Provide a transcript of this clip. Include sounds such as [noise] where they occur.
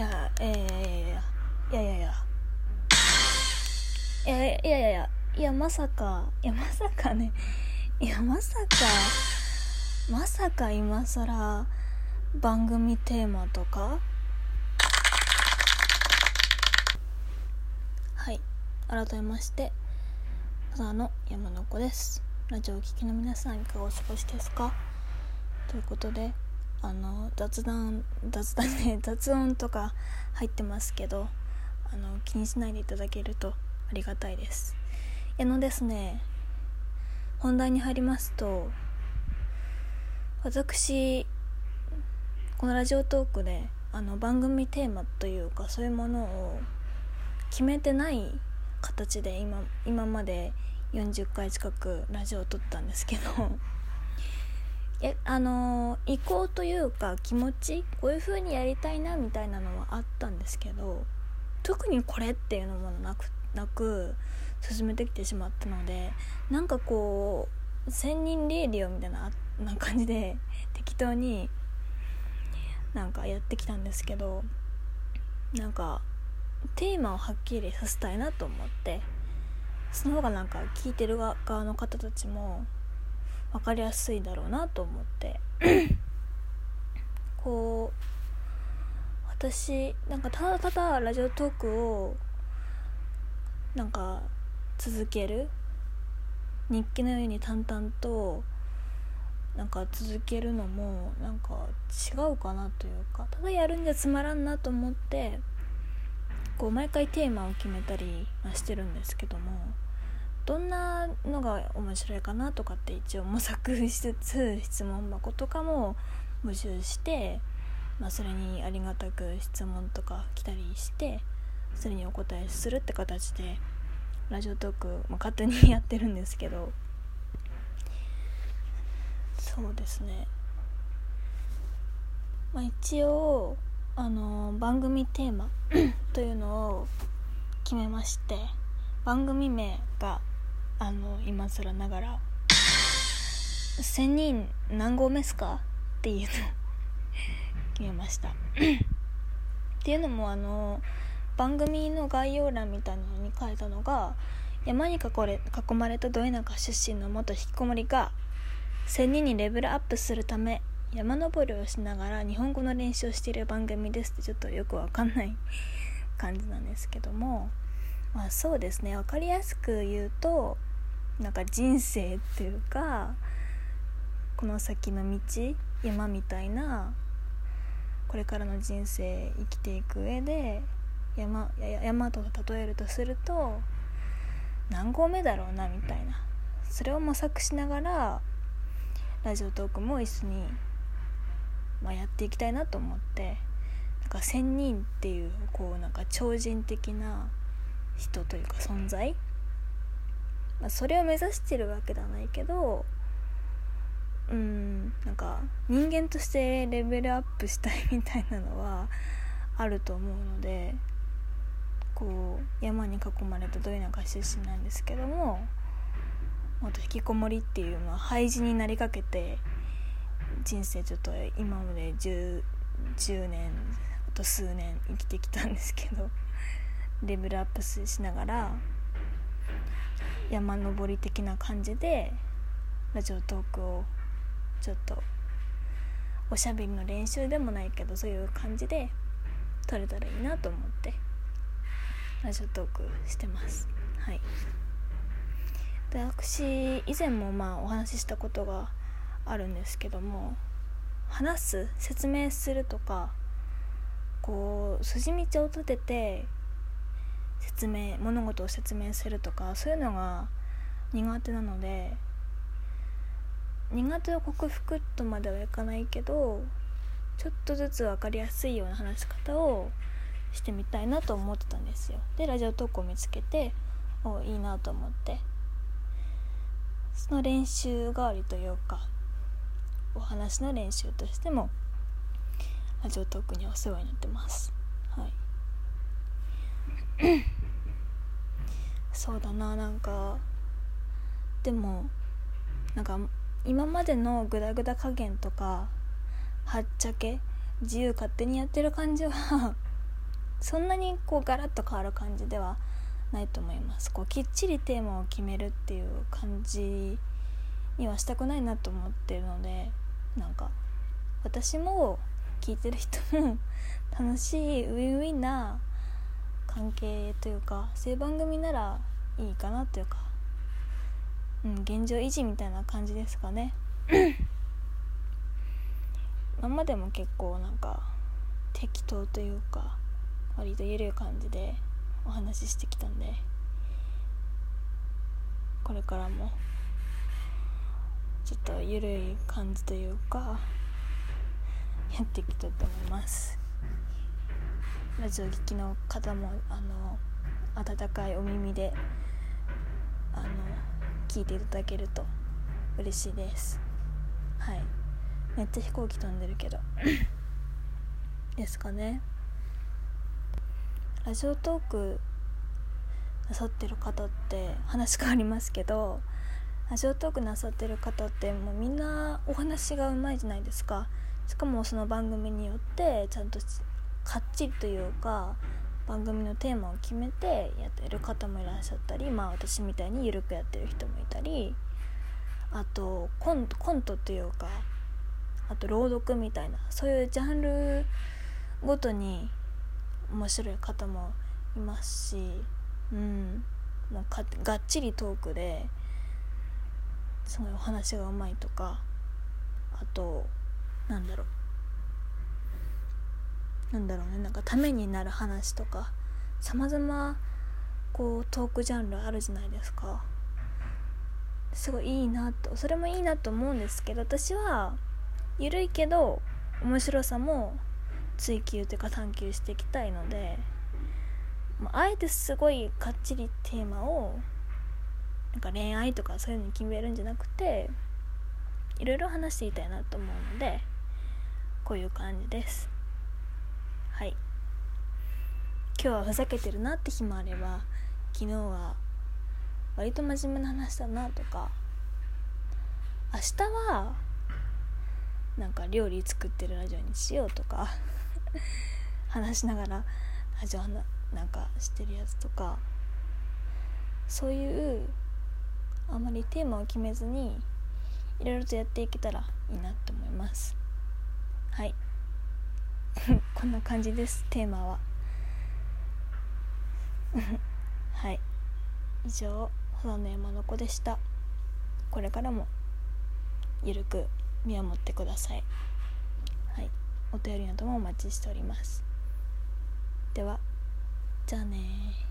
や、いやいやいや。いやいやいやいや、いやまさか、いやまさかね、いやまさか、まさか今更番組テーマとか？はい、改めまして、たの山の子です。ラジオを聴きの皆さんいかがお過ごしですか？ということで、あの雑談雑談ね [laughs] 雑音とか入ってますけどあの気にしないでいただけるとありがたいです。あのですね本題に入りますと私このラジオトークであの番組テーマというかそういうものを決めてない形で今今まで40回近くラジオを撮ったんですけどえあの意向というか気持ちこういう風にやりたいなみたいなのはあったんですけど特にこれっていうのもなくなく進めてきてしまったのでなんかこう千人レーディオみたいなな感じで [laughs] 適当になんかやってきたんですけどなんかテーマをはっきりさせたいなと思ってその方がなんか聞いてる側の方たちも分かりやすいだろうなと思って。[clears throat] こう私なんかただただラジオトークをなんか続ける日記のように淡々となんか続けるのもなんか違うかなというかただやるんじゃつまらんなと思ってこう毎回テーマを決めたりしてるんですけどもどんなのが面白いかなとかって一応模索しつつ質問箱とかも募集して、まあ、それにありがたく質問とか来たりしてそれにお答えするって形でラジオトーク、まあ、勝手にやってるんですけど。そうですね、まあ、一応あの番組テーマというのを決めまして番組名があの今更ながら「1000人何合目すか?」っていうのを [laughs] 決めました。っていうのもあの番組の概要欄みたいなのに書いたのが山に囲れ囲まれたど田舎出身の元引きこもりが1000人にレベルアップするため山登りをしながら日本語の練習をしている番組ですってちょっとよくわかんない [laughs] 感じなんですけども。まあそうですね。分かりやすく言うとなんか人生っていうかこの先の道山みたいなこれからの人生生きていく上で山山と例えるとすると何合目だろうなみたいな。それを模索しながらラジオトークも一緒に、まあ、やっていきたいなと思ってなんか1,000人っていうこうなんか超人的な人というか存在まあ、それを目指してるわけではないけどうんなんか人間としてレベルアップしたいみたいなのはあると思うのでこう山に囲まれたど田舎出身なんですけどもと引きこもりっていうのは廃人になりかけて人生ちょっと今まで 10, 10年あと数年生きてきたんですけどレベルアップしながら山登り的な感じでラジオトークをちょっとおしゃべりの練習でもないけどそういう感じで撮れたらいいなと思ってラジオトークしてます。はい。で私以前もまあお話ししたことがあるんですけども話す説明するとかこう筋道を立てて説明物事を説明するとかそういうのが苦手なので苦手を克服とまではいかないけどちょっとずつ分かりやすいような話し方をしてみたいなと思ってたんですよ。でラジオ投稿を見つけておいいなと思って。その練習代わりというかお話の練習としてもラジオトークにお世話になってます。はい。[coughs] そうだななんかでもなんか今までのグダグダ加減とかはっちゃけ自由勝手にやってる感じは [laughs] そんなにこうガラッと変わる感じではないと思います。こうきっちりテーマを決めるっていう感じにはしたくないなと思ってるのでなんか私も聞いてる人も楽しいウィンウィンな関係というかそういう番組ならいいかなというか、うん、現状維持みたいな感じですかね。[clears throat] 今までも結構なんか適当というか割と緩い感じでお話ししてきたんでこれからもちょっと緩い感じというかやっていきたいと思いますラジオ聴きの方もあの温かいお耳であの聞いていただけると嬉しいです。はい。めっちゃ飛行機飛んでるけど。[coughs] ですかね。ラジオトークなさってる方って話変わりますけどラジオトークなさってる方ってもうみんなお話がうまいじゃないですか。しかもその番組によってちゃんとかっちりというか番組のテーマを決めてやってる方もいらっしゃったりまあ私みたいに緩くやってる人もいたりあとコンコントっていうかあと朗読みたいなそういうジャンルごとに面白い方もいますしうんもうかがっちりトークですごいお話がうまいとかあとなんだろう。なんだろうね。なんかためになる話とかさまざまこうトークジャンルあるじゃないですか。すごいいいなと。それもいいなと思うんですけど私は緩いけど面白さも追求というか探求していきたいので、まあ、えてすごいかっちりテーマをなんか恋愛とかそういうのに決めるんじゃなくていろいろ話していたいなと思うのでこういう感じです。はい。今日はふざけてるなって日もあれば昨日は割と真面目な話だなとか明日はなんか料理作ってるラジオにしようとか話しながらラジオなんかしてるやつとかそういうあまりテーマを決めずにいろいろとやっていけたらいいなと思います。はい。[laughs] こんな感じですテーマは。[laughs] はい。以上花の山の子でした。これからもゆるく見守ってください。はい。お便りなどもお待ちしております。ではじゃあね